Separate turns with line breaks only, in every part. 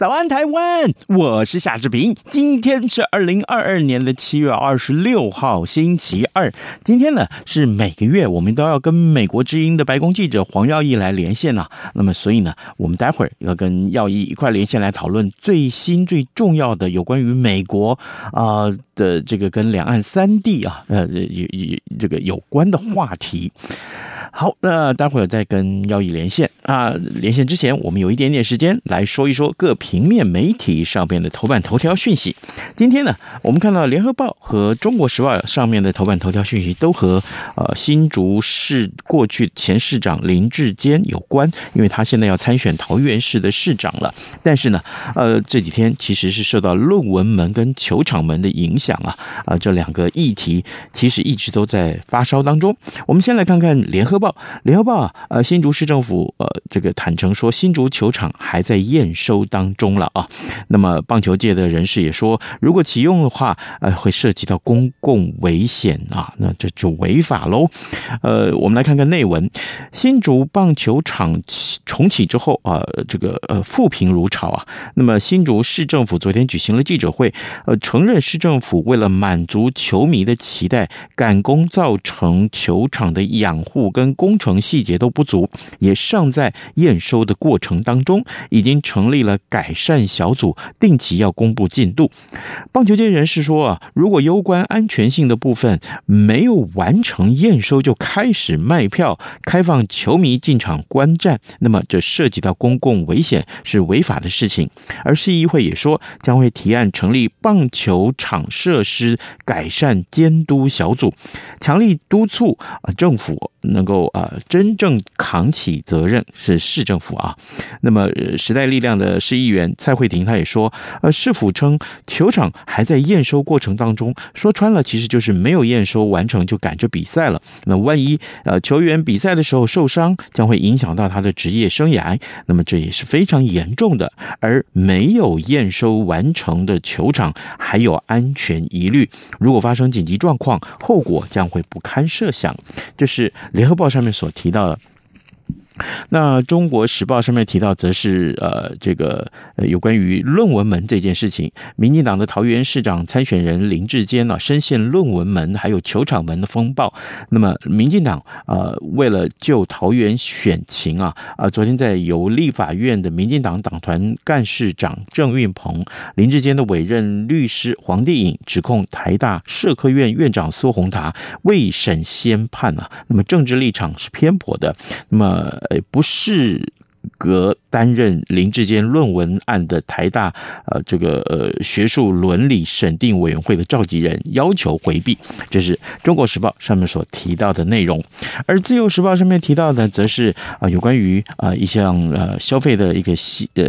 早安，台湾！我是夏志平。今天是二零二二年的七月二十六号，星期二。今天呢是每个月我们都要跟美国之音的白宫记者黄耀义来连线呢、那么，所以呢，我们待会儿要跟耀义一块连线来讨论最新最重要的有关于美国啊、的这个跟两岸三地啊呃有有这个有关的话题。好，那待会儿再跟耀毅连线啊。连线之前，我们有一点点时间来说一说各平面媒体上边的头版头条讯息。今天呢，我们看到《联合报》和《中国时报》上面的头版头条讯息都和呃新竹市过去前市长林智坚有关，因为他现在要参选桃园市的市长了。但是呢，呃，这几天其实是受到论文门跟球场门的影响啊，啊，这两个议题其实一直都在发烧当中。我们先来看看《联合报》。联合报啊，呃，新竹市政府呃，这个坦诚说，新竹球场还在验收当中了啊。那么棒球界的人士也说，如果启用的话，呃，会涉及到公共危险啊，那这就违法喽。呃，我们来看看内文，新竹棒球场重启之后啊，这个呃，负评如潮啊。那么新竹市政府昨天举行了记者会，呃，承认市政府为了满足球迷的期待，赶工造成球场的养护跟工程细节都不足，也尚在验收的过程当中。已经成立了改善小组，定期要公布进度。棒球界人士说啊，如果攸关安全性的部分没有完成验收就开始卖票、开放球迷进场观战，那么这涉及到公共危险，是违法的事情。而市议会也说，将会提案成立棒球场设施改善监督小组，强力督促啊政府能够。啊，真正扛起责任是市政府啊。那么，时代力量的市议员蔡慧婷，她也说，呃，市府称球场还在验收过程当中，说穿了其实就是没有验收完成就赶着比赛了。那万一呃球员比赛的时候受伤，将会影响到他的职业生涯，那么这也是非常严重的。而没有验收完成的球场还有安全疑虑，如果发生紧急状况，后果将会不堪设想。这是联合报上。面所提到的。那《中国时报》上面提到，则是呃，这个呃，有关于论文门这件事情。民进党的桃园市长参选人林志坚呢，深陷论文门还有球场门的风暴。那么，民进党呃，为了救桃园选情啊，啊，昨天在由立法院的民进党党团干事长郑运鹏、林志坚的委任律师黄帝颖指控台大社科院院长苏宏达未审先判啊，那么政治立场是偏颇的。那么。呃，不是。格担任林志坚论文案的台大呃这个呃学术伦理审定委员会的召集人要求回避，这是中国时报上面所提到的内容，而自由时报上面提到的则是啊有关于啊一项呃消费的一个呃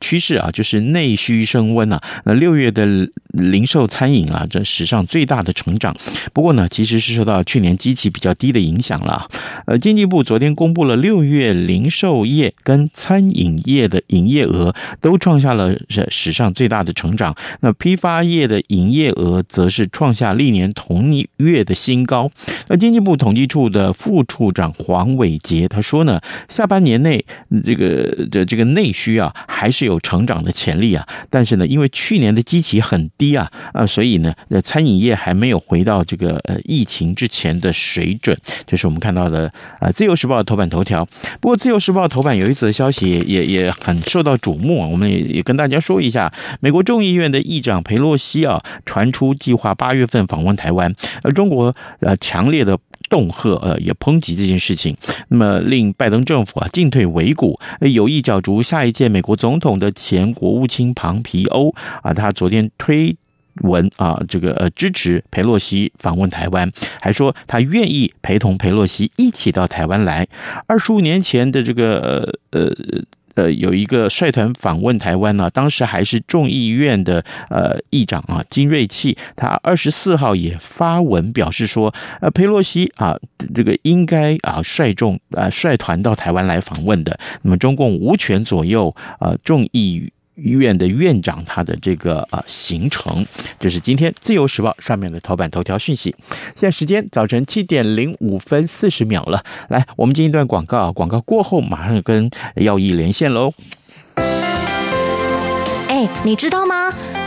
趋势啊，就是内需升温啊，那六月的零售餐饮啊这史上最大的成长，不过呢其实是受到去年基期比较低的影响了，呃经济部昨天公布了六月零售业。跟餐饮影业的营业额都创下了史上最大的成长，那批发业的营业额则是创下历年同月的新高。那经济部统计处的副处长黄伟杰他说呢，下半年内这个的这个内需啊还是有成长的潜力啊，但是呢，因为去年的基期很低啊啊，所以呢，餐饮业还没有回到这个呃疫情之前的水准。这是我们看到的啊，《自由时报》的头版头条。不过，《自由时报》头版有一。则消息也也很受到瞩目啊！我们也也跟大家说一下，美国众议院的议长佩洛西啊，传出计划八月份访问台湾，而中国呃强烈的恫吓呃也抨击这件事情，那么令拜登政府啊进退维谷，有意角逐下一届美国总统的前国务卿庞皮欧啊，他昨天推。文啊，这个呃支持佩洛西访问台湾，还说他愿意陪同佩洛西一起到台湾来。二十五年前的这个呃呃。呃，有一个率团访问台湾呢，当时还是众议院的呃议长啊金瑞气，他二十四号也发文表示说，呃，佩洛西啊，这个应该啊率众啊率团到台湾来访问的，那么中共无权左右啊众议。医院的院长他的这个呃行程，这是今天《自由时报》上面的头版头条讯息。现在时间早晨七点零五分四十秒了，来，我们进一段广告，广告过后马上跟耀毅连线喽。
哎，你知道吗？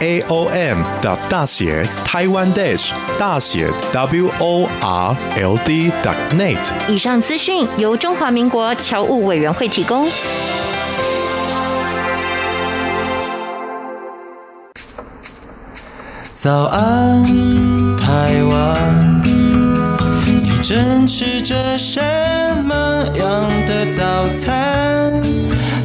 A O M 的大写台湾 dash 大写 W O R L D dot net。
以上资讯由中华民国侨务委员会提供。
早安，台湾，你正吃着什么样的早餐？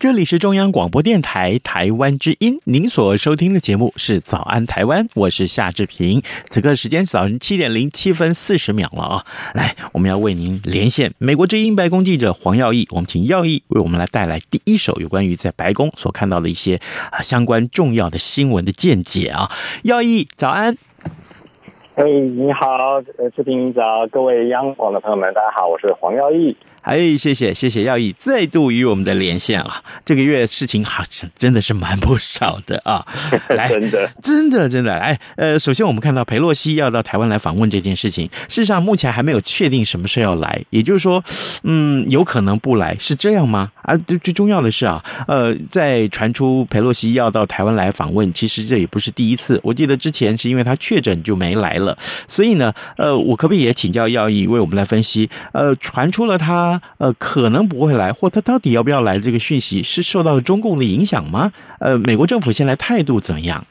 这里是中央广播电台台湾之音，您所收听的节目是《早安台湾》，我是夏志平。此刻时间早晨七点零七分四十秒了啊！来，我们要为您连线美国之音白宫记者黄耀毅，我们请耀毅为我们来带来第一手有关于在白宫所看到的一些啊相关重要的新闻的见解啊！耀毅，早安。
嘿，hey, 你好，呃，志平早，各位央广的朋友们，大家好，我是黄耀毅。
哎，谢谢谢谢耀义再度与我们的连线啊！这个月事情好像真的是蛮不少的啊！来，真的真的真的来，呃，首先我们看到裴洛西要到台湾来访问这件事情，事实上目前还没有确定什么时候要来，也就是说，嗯，有可能不来，是这样吗？啊，最最重要的是啊，呃，在传出裴洛西要到台湾来访问，其实这也不是第一次。我记得之前是因为他确诊就没来了，所以呢，呃，我可不可以也请教耀义为我们来分析？呃，传出了他。呃，可能不会来，或他到底要不要来？这个讯息是受到中共的影响吗？呃，美国政府现在态度怎么样？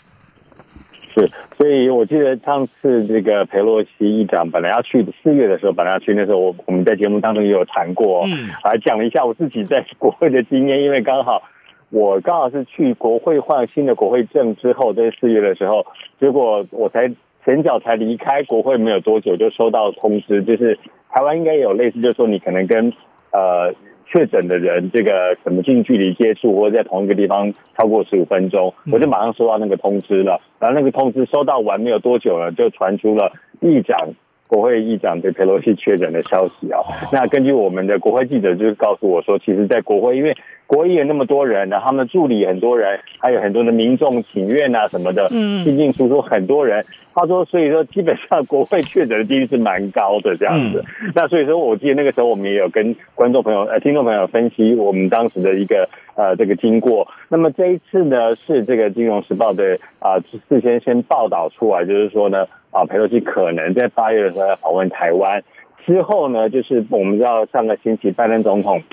是，所以我记得上次这个佩洛西议长本来要去四月的时候，本来要去那时候，我我们在节目当中也有谈过，嗯，还讲了一下我自己在国会的经验，因为刚好我刚好是去国会换新的国会证之后，在四月的时候，结果我才前脚才离开国会没有多久，就收到通知，就是。台湾应该也有类似，就是说你可能跟呃确诊的人这个什么近距离接触，或者在同一个地方超过十五分钟，我就马上收到那个通知了。然后那个通知收到完没有多久了，就传出了议长国会议长对佩洛西确诊的消息啊。那根据我们的国会记者就是告诉我说，其实，在国会因为国会议员那么多人，然后他们助理很多人，还有很多的民众请愿啊什么的，嗯，进进出出很多人。他说，所以说基本上国会确诊的几率是蛮高的这样子。嗯、那所以说，我记得那个时候我们也有跟观众朋友、呃听众朋友分析我们当时的一个呃这个经过。那么这一次呢，是这个《金融时报》的啊事先先报道出来，就是说呢啊佩洛西可能在八月的时候要访问台湾。之后呢，就是我们知道上个星期拜登总统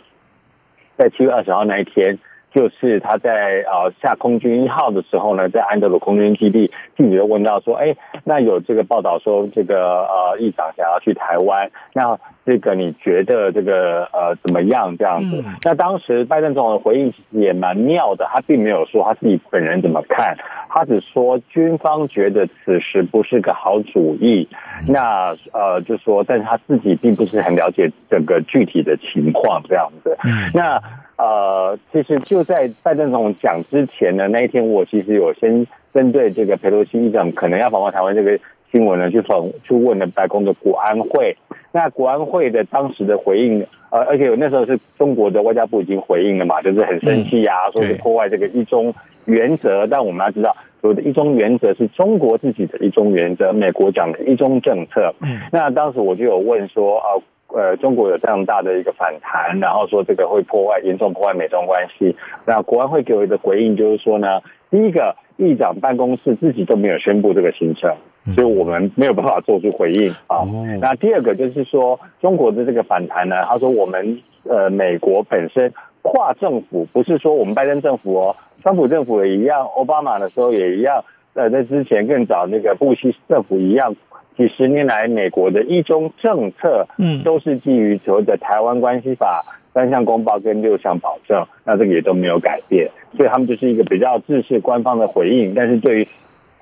在七月二十号那一天就是他在呃下空军一号的时候呢，在安德鲁空军基地，记者问到说，哎，那有这个报道说这个呃议长想要去台湾，那这个你觉得这个呃怎么样这样子？嗯、那当时拜登总统的回应也蛮妙的，他并没有说他自己本人怎么看，他只说军方觉得此时不是个好主意。那呃就说，但是他自己并不是很了解整个具体的情况这样子。嗯、那。呃，其实就在拜登总统讲之前呢，那一天我其实有先针对这个佩洛西议长可能要访问台湾这个新闻呢，去访去问了白宫的国安会。那国安会的当时的回应，呃，而且那时候是中国的外交部已经回应了嘛，就是很生气啊，说是破坏这个一中原则。但我们要知道，所谓的一中原则是中国自己的一中原则，美国讲的一中政策。那当时我就有问说，呃。呃，中国有这样大的一个反弹，然后说这个会破坏严重破坏美中关系。那国安会给我的回应就是说呢，第一个，议长办公室自己都没有宣布这个行程，所以我们没有办法做出回应啊。那第二个就是说，中国的这个反弹呢，他说我们呃美国本身跨政府，不是说我们拜登政府哦，川普政府也一样，奥巴马的时候也一样，呃，在之前更早那个布希政府一样。几十年来，美国的一中政策，嗯，都是基于所谓的《台湾关系法》三项公报跟六项保证，那这个也都没有改变，所以他们就是一个比较正式官方的回应。但是对于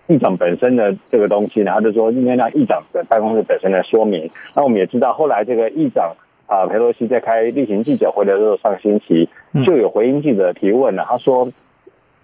议长本身的这个东西呢，他就说应该让议长的办公室本身来说明。那我们也知道，后来这个议长啊，佩洛西在开例行记者会的时候，上星期就有回应记者提问了，他说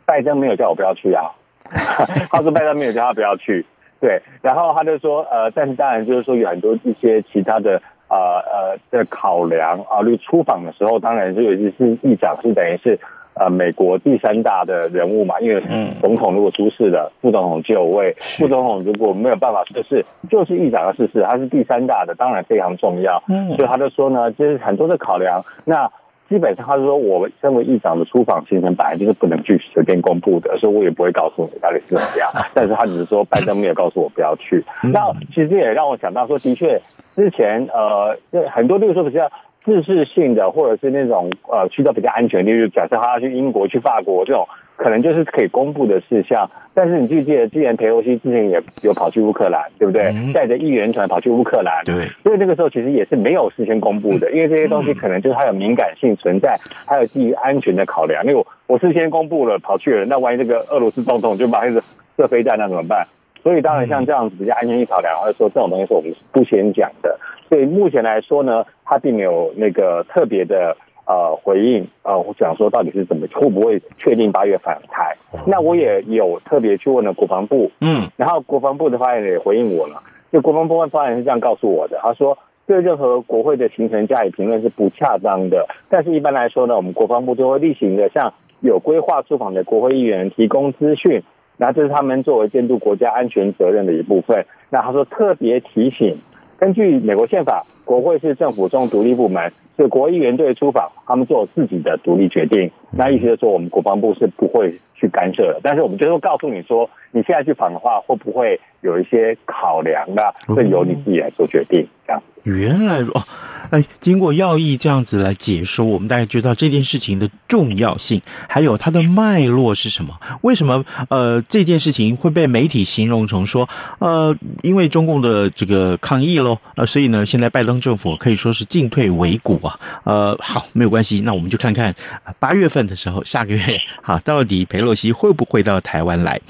拜登没有叫我不要去啊，他说拜登没有叫他不要去。对，然后他就说，呃，但是当然就是说有很多一些其他的，呃呃的考量啊，例如出访的时候，当然是尤其是议长是等于是呃美国第三大的人物嘛，因为总统如果出事了，副总统就位，副总统如果没有办法出事，就是议长要出事，他是第三大的，当然非常重要。嗯，所以他就说呢，就是很多的考量，那。基本上，他是说，我身为议长的出访行程本来就是不能去随便公布的，所以我也不会告诉你到底是怎么样。但是他只是说，拜登没有告诉我不要去。那其实也让我想到说，的确，之前呃，很多例如说比较自治性的，或者是那种呃，去到比较安全，例如假设他要去英国、去法国这种。可能就是可以公布的事项，但是你记不记得，之前裴洛西之前也有跑去乌克兰，对不对？带着议员团跑去乌克兰，对。所以那个时候其实也是没有事先公布的，因为这些东西可能就是它有敏感性存在，还有基于安全的考量。因为我我事先公布了跑去了，那万一这个俄罗斯总统就把那个射飞弹，那怎么办？所以当然像这样子比较安全性考量，或者说这种东西是我们不先讲的。所以目前来说呢，它并没有那个特别的。呃，回应呃，我想说到底是怎么，会不会确定八月返台？那我也有特别去问了国防部，嗯，然后国防部的发言人也回应我了。就国防部的发言人是这样告诉我的，他说对任何国会的行程加以评论是不恰当的，但是一般来说呢，我们国防部都会例行的向有规划出访的国会议员提供资讯，那这是他们作为监督国家安全责任的一部分。那他说特别提醒，根据美国宪法，国会是政府中独立部门。所以国议员队出访，他们做自己的独立决定。那意思就是说，我们国防部是不会去干涉的。但是我们就是会告诉你说，你现在去访的话，会不会有一些考量啊？会由你自己来做决定，这样。
原来哦，哎，经过要义这样子来解说，我们大概知道这件事情的重要性，还有它的脉络是什么？为什么呃这件事情会被媒体形容成说呃因为中共的这个抗议喽，呃所以呢现在拜登政府可以说是进退维谷啊。呃好，没有关系，那我们就看看八月份的时候，下个月 好，到底佩洛西会不会到台湾来？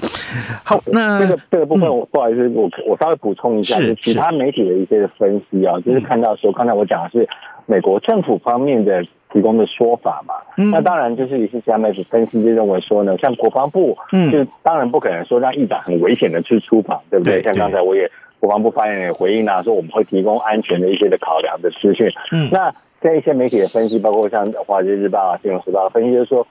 好，那
这个这个部分我不好意思，我我稍微补充一下，是其他媒体的一些分析啊。就是看到说，刚才我讲的是美国政府方面的提供的说法嘛，嗯，那当然就是一些其他媒体分析就认为说呢，像国防部，嗯，就当然不可能说让议长很危险的去出访，对不对？像刚才我也国防部发言人也回应啊，说我们会提供安全的一些的考量的资讯。嗯，那在一些媒体的分析，包括像华尔街日报啊、金融时报分析，就是说，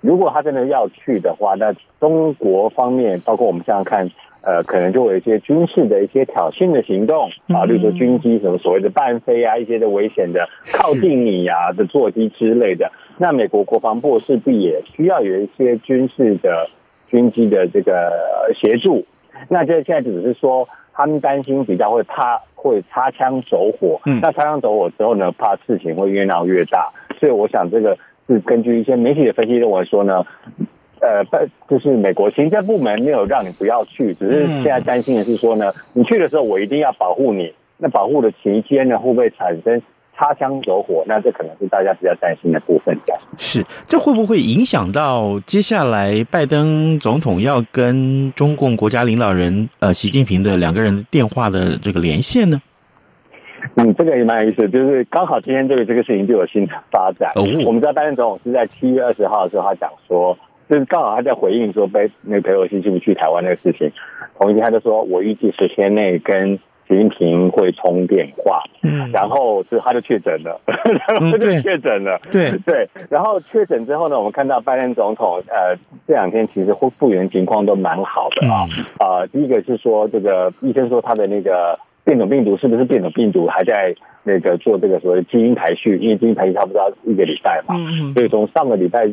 如果他真的要去的话，那中国方面，包括我们这样看。呃，可能就有一些军事的一些挑衅的行动啊，例如说军机什么所谓的伴飞啊，一些的危险的靠近你呀的座机之类的。那美国国防部势必也需要有一些军事的军机的这个协助。那这现在只是说，他们担心比较会怕会擦枪走火。那擦枪走火之后呢，怕事情会越闹越大。所以我想这个。是根据一些媒体的分析认为说呢，呃，就是美国行政部门没有让你不要去，只是现在担心的是说呢，你去的时候我一定要保护你，那保护的期间呢，会不会产生？擦枪走火，那这可能是大家比较担心的部分。
是，这会不会影响到接下来拜登总统要跟中共国家领导人呃习近平的两个人的电话的这个连线呢？
嗯，这个也蛮有意思，就是刚好今天对于这个事情就有新的发展。哦，我们知道拜登总统是在七月二十号的时候，他讲说，就是刚好他在回应说，被那个裴洛西去不去台湾那个事情，同一天他就说我预计十天内跟。习近平会通电话，嗯，然后就他就确诊了，然后就确诊了，
对。
对，然后确诊之后呢，我们看到拜登总统呃这两天其实复复原情况都蛮好的啊。啊、呃，第一个是说这个医生说他的那个变种病毒是不是变种病毒还在那个做这个所谓基因排序，因为基因排序差不多一个礼拜嘛，嗯，所以从上个礼拜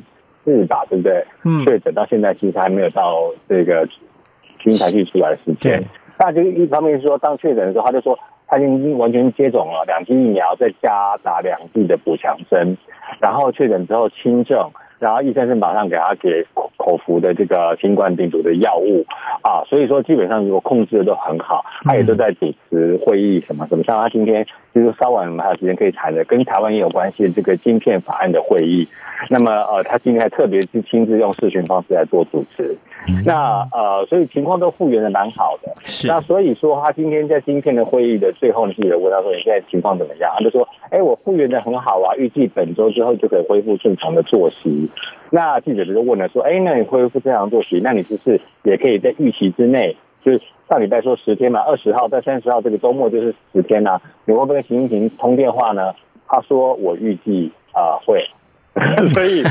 四吧，对不对？嗯，确诊到现在其实还没有到这个基因排序出来的时间。那就一方面是说，当确诊的时候，他就说他已经完全接种了两剂疫苗，再加打两剂的补强针，然后确诊之后轻症，然后医生是马上给他给口服的这个新冠病毒的药物啊，所以说基本上如果控制的都很好，他也都在主持会议什么什么，像他今天就是稍晚我们还有时间可以谈的，跟台湾也有关系的这个晶片法案的会议，那么呃他今天还特别是亲自用视讯方式来做主持。那呃，所以情况都复原的蛮好的。是。那所以说，他今天在晶片的会议的最后，记者问他说：“你现在情况怎么样？”他就说：“哎，我复原的很好啊，预计本周之后就可以恢复正常的作息。”那记者就问了说：“哎，那你恢复正常作息，那你就是也可以在预期之内？就是上礼拜说十天嘛，二十号到三十号这个周末就是十天呐、你会不会跟习近平通电话呢？”他说：“我预计啊、会。”所以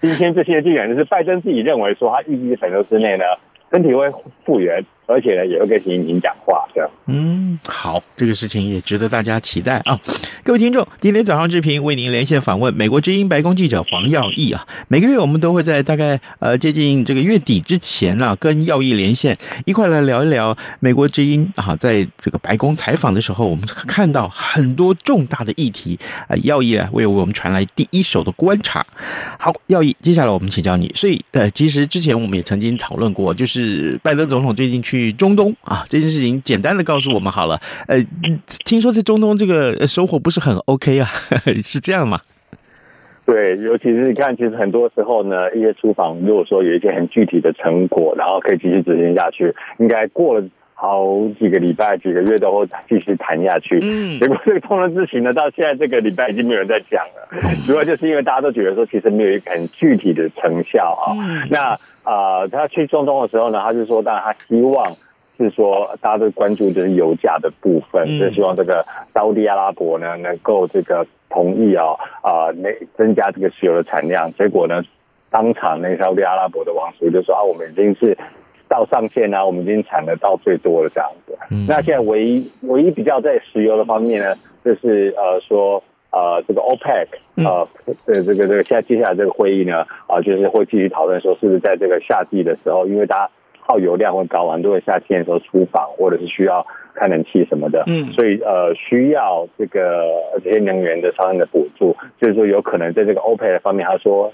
今天这些进展就是拜登自己认为说，他预计本周之内呢，身体会复原。而且呢，也会跟习近平讲话，这样。
嗯，好，这个事情也值得大家期待啊！各位听众，今天早上志平为您连线访问美国之音白宫记者黄耀毅啊。每个月我们都会在大概呃接近这个月底之前啊，跟耀毅连线，一块来聊一聊美国之音啊，在这个白宫采访的时候，我们看到很多重大的议题啊。耀毅啊，为我们传来第一手的观察。好，耀毅，接下来我们请教你。所以呃，其实之前我们也曾经讨论过，就是拜登总统最近去。去中东啊，这件事情简单的告诉我们好了。呃，听说在中东这个收获不是很 OK 啊，是这样吗？
对，尤其是你看，其实很多时候呢，一些出访如果说有一些很具体的成果，然后可以继续执行下去，应该过了好几个礼拜、几个月都会继续谈下去。嗯，结果这个通人之行呢，到现在这个礼拜已经没有人在讲了，主要就是因为大家都觉得说，其实没有一个很具体的成效啊。嗯、那。啊、呃，他去中东的时候呢，他就说，当然他希望是说，大家都关注就是油价的部分，就、嗯、希望这个沙乌地阿拉伯呢能够这个同意啊啊，那、呃、增加这个石油的产量。结果呢，当场那沙乌地阿拉伯的王储就说啊，我们已经是到上限呢，我们已经产的到最多了这样子。嗯、那现在唯一唯一比较在石油的方面呢，就是呃说。呃，这个 OPEC 呃，这这个这个现在接下来这个会议呢，啊、呃，就是会继续讨论说，是不是在这个夏季的时候，因为大家耗油量会高，很多人夏天的时候出访或者是需要开冷气什么的，嗯，所以呃，需要这个这些能源的相应的补助，就是说有可能在这个 OPEC 的方面，他说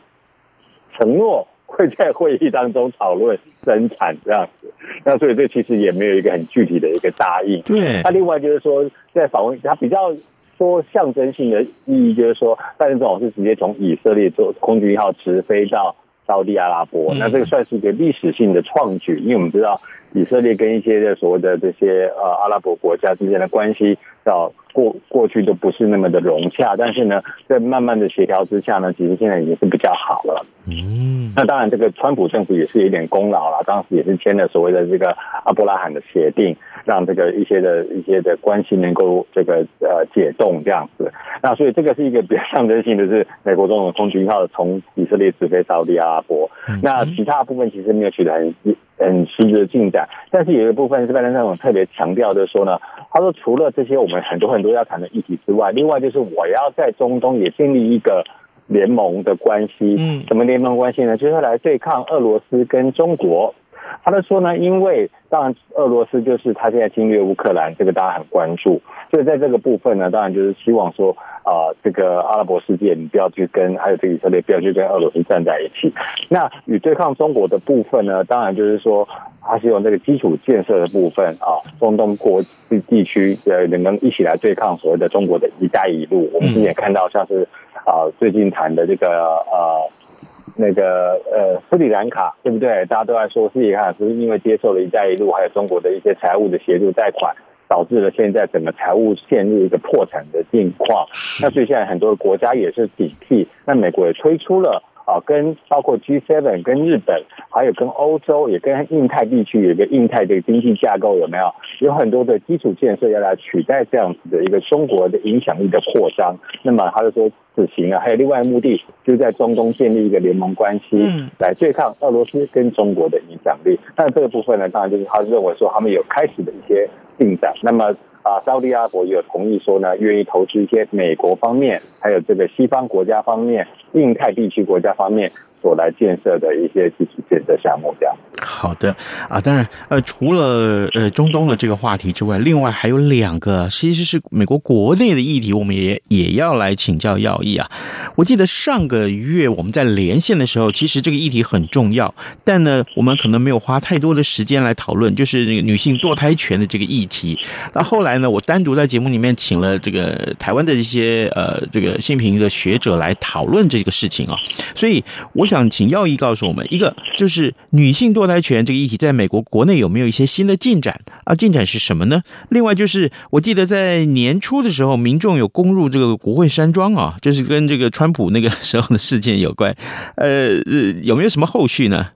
承诺会在会议当中讨论生产这样子，那所以这其实也没有一个很具体的一个答应。对，那另外就是说，在访问他比较。说象征性的意义就是说，拜登总统是直接从以色列做空军一号直飞到沙乌地阿拉伯，那这个算是一个历史性的创举，因为我们知道以色列跟一些的所谓的这些呃阿拉伯国家之间的关系，到过过去都不是那么的融洽，但是呢，在慢慢的协调之下呢，其实现在已经是比较好了。嗯，那当然这个川普政府也是有点功劳了，当时也是签了所谓的这个阿伯拉罕的协定。让这个一些的一些的关系能够这个呃解冻这样子，那所以这个是一个比较象征性的是美国总统空军一号从以色列直飞到利阿拉伯，那其他部分其实没有取得很很实质的进展，但是有一个部分是拜登总统特别强调的说呢，他说除了这些我们很多很多要谈的议题之外，另外就是我要在中东也建立一个联盟的关系，嗯，什么联盟关系呢？就是来对抗俄罗斯跟中国。他就说呢，因为当然俄罗斯就是他现在侵略乌克兰，这个大家很关注，所以在这个部分呢，当然就是希望说啊、这个阿拉伯世界你不要去跟，还有这个以色列不要去跟俄罗斯站在一起。那与对抗中国的部分呢，当然就是说他希望这个基础建设的部分啊，中东国地地区呃能能一起来对抗所谓的中国的一带一路。我们之前看到像是啊最近谈的这个呃。那个呃，斯里兰卡对不对？大家都在说斯里兰卡是因为接受了一带一路，还有中国的一些财务的协助贷款，导致了现在整个财务陷入一个破产的境况。那所以现在很多的国家也是警惕。那美国也推出了啊，跟包括 G7、跟日本，还有跟欧洲，也跟印太地区有一个印太的经济架构，有没有？有很多的基础建设要来取代这样子的一个中国的影响力的扩张。那么他就说。此行啊，还有另外目的，就是在中东建立一个联盟关系，来对抗俄罗斯跟中国的影响力。那这个部分呢，当然就是他认为说他们有开始的一些进展。那么啊，沙乌地阿拉伯也同意说呢，愿意投资一些美国方面，还有这个西方国家方面、印太地区国家方面。所来建设的一些基础建设项目，这样。
好的啊，当然，呃，除了呃中东的这个话题之外，另外还有两个其实是美国国内的议题，我们也也要来请教耀毅啊。我记得上个月我们在连线的时候，其实这个议题很重要，但呢，我们可能没有花太多的时间来讨论，就是那个女性堕胎权的这个议题。那后来呢，我单独在节目里面请了这个台湾的一些呃这个性平的学者来讨论这个事情啊，所以我。想请耀毅告诉我们，一个就是女性堕胎权这个议题，在美国国内有没有一些新的进展啊？进展是什么呢？另外就是，我记得在年初的时候，民众有攻入这个国会山庄啊，就是跟这个川普那个时候的事件有关。呃，有没有什么后续呢？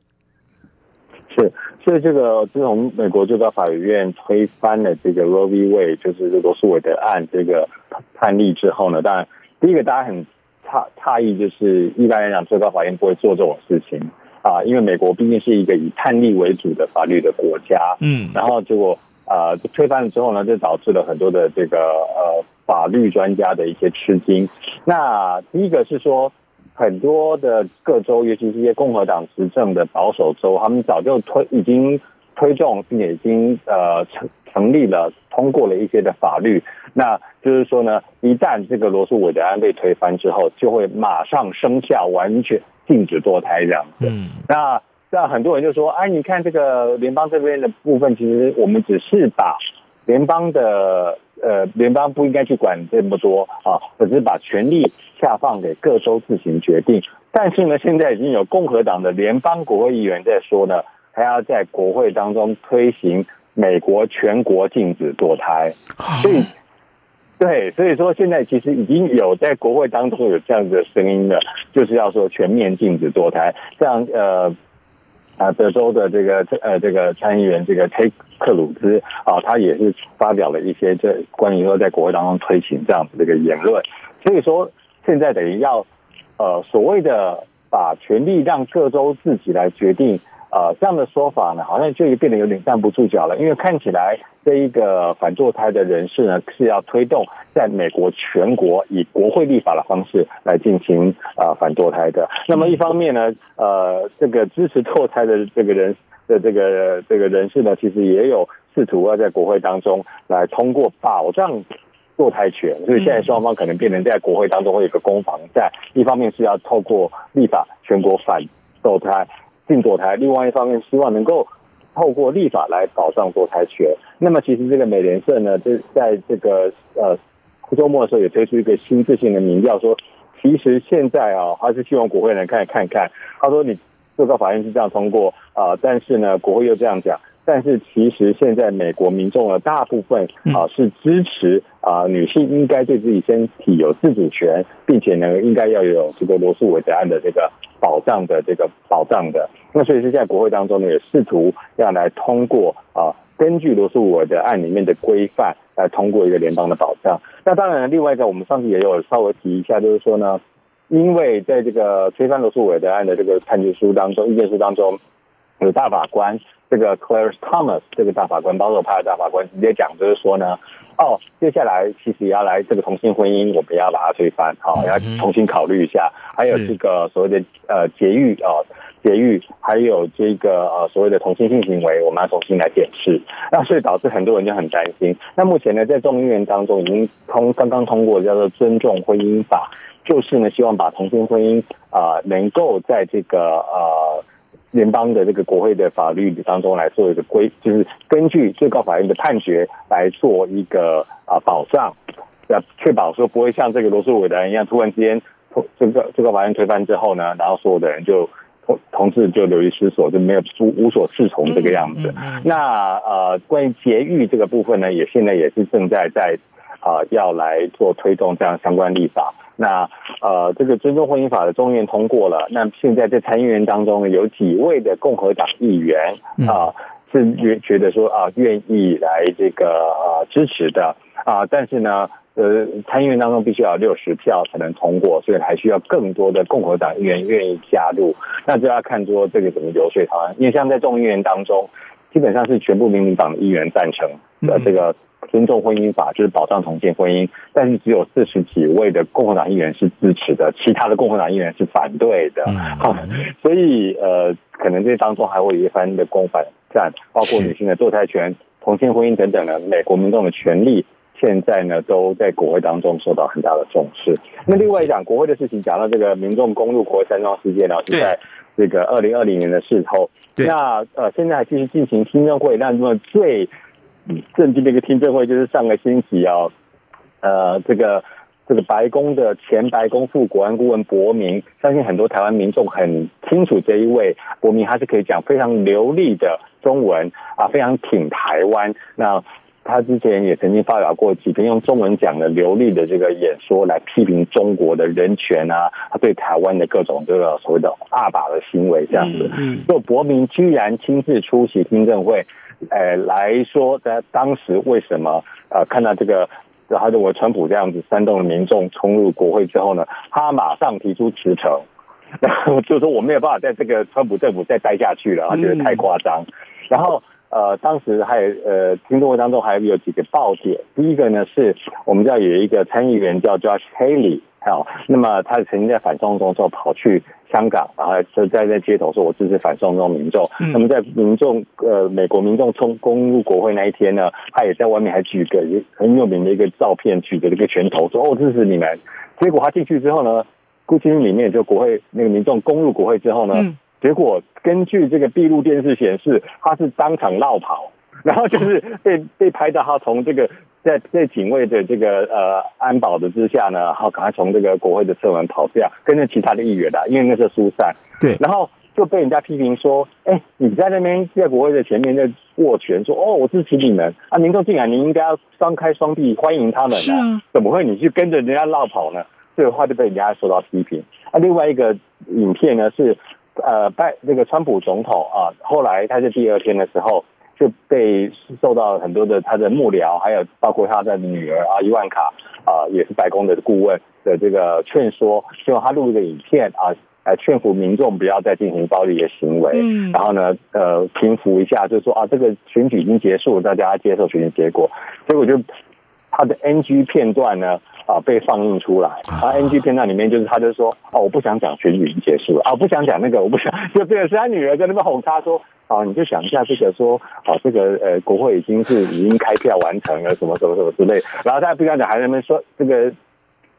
是，所以这个自从美国最高法院推翻了这个 Roe v. Wade，就是这个罗诉韦德案这个判例之后呢，当然第一个大家很。诧诧异就是，一般来讲，最高法院不会做这种事情啊，因为美国毕竟是一个以判例为主的法律的国家，嗯，然后结果呃推翻了之后呢，就导致了很多的这个呃法律专家的一些吃惊。那第一个是说，很多的各州，尤其是一些共和党执政的保守州，他们早就推已经推动，并且已经呃成成立了，通过了一些的法律。那就是说呢，一旦这个罗素韦德案被推翻之后，就会马上生效，完全禁止堕胎这样子。嗯，那那很多人就说，哎，你看这个联邦这边的部分，其实我们只是把联邦的呃联邦不应该去管这么多啊，只是把权力下放给各州自行决定。但是呢，现在已经有共和党的联邦国会议员在说呢，还要在国会当中推行美国全国禁止堕胎，所以。对，所以说现在其实已经有在国会当中有这样的声音了，就是要说全面禁止堕胎。像呃啊德州的这个呃这个参议员这个泰克鲁兹啊，他也是发表了一些这关于说在国会当中推行这样子的一个言论。所以说现在等于要呃所谓的把权力让各州自己来决定。呃，这样的说法呢，好像就变得有点站不住脚了。因为看起来这一个反堕胎的人士呢，是要推动在美国全国以国会立法的方式来进行呃反堕胎的。那么一方面呢，呃，这个支持堕胎的这个人的这个这个人士呢，其实也有试图要在国会当中来通过保障堕胎权。所以现在双方可能变成在国会当中会有一个攻防战。一方面是要透过立法全国反堕胎。禁堕胎，另外一方面希望能够透过立法来保障堕胎权。那么，其实这个美联社呢，就在这个呃周末的时候也推出一个新制性的民调，说其实现在啊，还是希望国会能看看看。他说，你最高法院是这样通过啊，但是呢，国会又这样讲。但是其实现在美国民众的大部分啊是支持啊女性应该对自己身体有自主权，并且呢应该要有这个罗素韦德案的这个保障的这个保障的。那所以是在国会当中呢也试图要来通过啊，根据罗诉韦的案里面的规范来通过一个联邦的保障。那当然另外一个我们上次也有稍微提一下，就是说呢，因为在这个推翻罗诉韦德案的这个判决书当中，意见书当中有大法官。这个 Clarence Thomas 这个大法官，保守派的大法官直接讲，就是说呢，哦，接下来其实也要来这个同性婚姻，我们要把它推翻，好、哦，要重新考虑一下。还有这个所谓的呃节育啊，节育，还有这个呃所谓的同性性行为，我们要重新来检视。那所以导致很多人就很担心。那目前呢，在众议院当中已经通刚刚通过叫做尊重婚姻法，就是呢希望把同性婚姻啊、呃、能够在这个呃联邦的这个国会的法律当中来做一个规，就是根据最高法院的判决来做一个啊、呃、保障，要确保说不会像这个罗素韦德案一样，突然之间。这个最高法院推翻之后呢，然后所有的人就同同志就流离失所，就没有无无所适从这个样子。那呃，关于节育这个部分呢，也现在也是正在在啊、呃、要来做推动这样相关立法。那呃，这个尊重婚姻法的众议院通过了，那现在在参议院当中呢，有几位的共和党议员啊、呃、是觉觉得说啊愿意来这个呃支持的啊、呃，但是呢。呃，参议院当中必须要有六十票才能通过，所以还需要更多的共和党议员愿意加入。那就要看说这个怎么游说他，因为像在众议院当中，基本上是全部民主党的议员赞成的这个尊重婚姻法，就是保障同性婚姻，但是只有四十几位的共和党议员是支持的，其他的共和党议员是反对的。好，所以呃，可能这当中还会有一番的攻防战，包括女性的堕胎权、同性婚姻等等的美国民众的权利。现在呢，都在国会当中受到很大的重视。那另外讲国会的事情，讲到这个民众攻入国会山庄事件呢，是在这个二零二零年的时候。那呃，现在还继续进行听证会。那么最震惊的一个听证会，就是上个星期啊，呃，这个这个白宫的前白宫副国安顾问博明，相信很多台湾民众很清楚这一位博明，他是可以讲非常流利的中文啊，非常挺台湾。那他之前也曾经发表过几篇用中文讲的流利的这个演说，来批评中国的人权啊，他对台湾的各种这个所谓的恶霸的行为这样子。嗯，就博明居然亲自出席听证会，呃，来说在当时为什么呃看到这个他认为川普这样子煽动的民众冲入国会之后呢，他马上提出辞呈，然 后就说我没有办法在这个川普政府再待下去了，他觉得太夸张，然后。呃，当时还有呃，听证会当中还有几个爆点。第一个呢，是我们知道有一个参议员叫 Josh Hawley，好，那么他曾经在反送中之后跑去香港，然后就在在街头说我支持反送中民众。嗯、那么在民众呃美国民众冲攻入国会那一天呢，他也在外面还举个很有名的一个照片，举着一个拳头说哦支持你们。结果他进去之后呢，估计里面就国会那个民众攻入国会之后呢。嗯结果根据这个闭路电视显示，他是当场绕跑，然后就是被被拍到他从这个在在警卫的这个呃安保的之下呢，然后赶快从这个国会的侧门跑掉，跟着其他的议员的，因为那是疏散。对，然后就被人家批评说：“哎，你在那边在国会的前面在握拳，说哦，我支持你们啊！民众进来，你应该要张开双臂欢迎他们的，啊，怎么会你去跟着人家绕跑呢？”这个话就被人家受到批评。啊，另外一个影片呢是。呃，拜那个川普总统啊，后来他在第二天的时候就被受到很多的他的幕僚，还有包括他的女儿啊伊万卡啊，也是白宫的顾问的这个劝说，希望他录一个影片啊，来劝服民众不要再进行暴力的行为。嗯，然后呢，呃，平复一下，就是说啊，这个选举已经结束，大家接受选举结果。结果就他的 NG 片段呢。啊，被放映出来啊！NG 片段里面就是，他就说：“哦，我不想讲选举已经结束了啊，不想讲那个，我不想。”就这个是他女儿在那边哄他说：“啊，你就想一下这个说，啊，这个呃，国会已经是已经开票完成了，什么什么什么之类。”然后他不想讲，还在那边说这个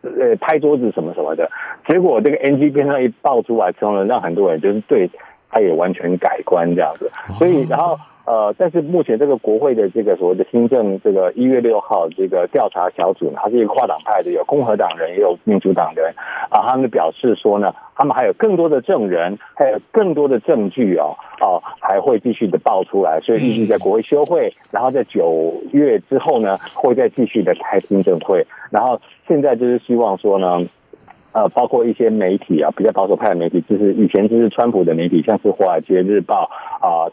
呃拍桌子什么什么的。结果这个 NG 片段一爆出来之后呢，让很多人就是对他也完全改观这样子。所以，然后。呃，但是目前这个国会的这个所谓的听证，这个一月六号这个调查小组呢，它是一个跨党派的，有共和党人也有民主党人啊，他们表示说呢，他们还有更多的证人，还有更多的证据哦，哦，还会继续的爆出来，所以预计在国会休会，然后在九月之后呢，会再继续的开听证会，然后现在就是希望说呢，呃，包括一些媒体啊，比较保守派的媒体，就是以前就是川普的媒体，像是《华尔街日报》啊。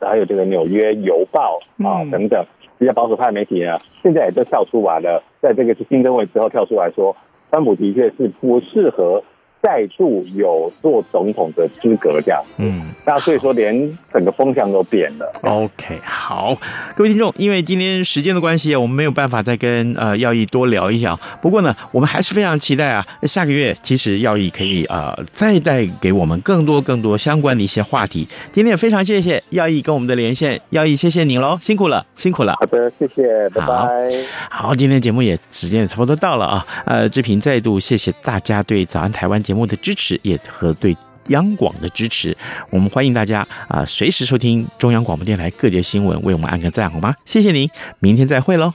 还有这个《纽约邮报》啊等等比较保守派媒体呢，现在也都跳出来了，在这个新政位之后跳出来说，川普的确是不适合再度有做总统的资格这样。嗯，那所以说连整个风向都变了。OK，好。
各位听众，因为今天时间的关系啊，我们没有办法再跟呃耀义多聊一聊。不过呢，我们还是非常期待啊，下个月其实耀义可以呃再带给我们更多更多相关的一些话题。今天也非常谢谢耀义跟我们的连线，耀义谢谢您喽，辛苦了，辛苦了。
好的，谢谢，拜拜。
好，今天节目也时间也差不多到了啊，呃，志平再度谢谢大家对早安台湾节目的支持也和对央广的支持。我们欢迎大家啊随时收听中央广播电台各界新闻为我们按个赞好吗？谢谢您明天再会喽。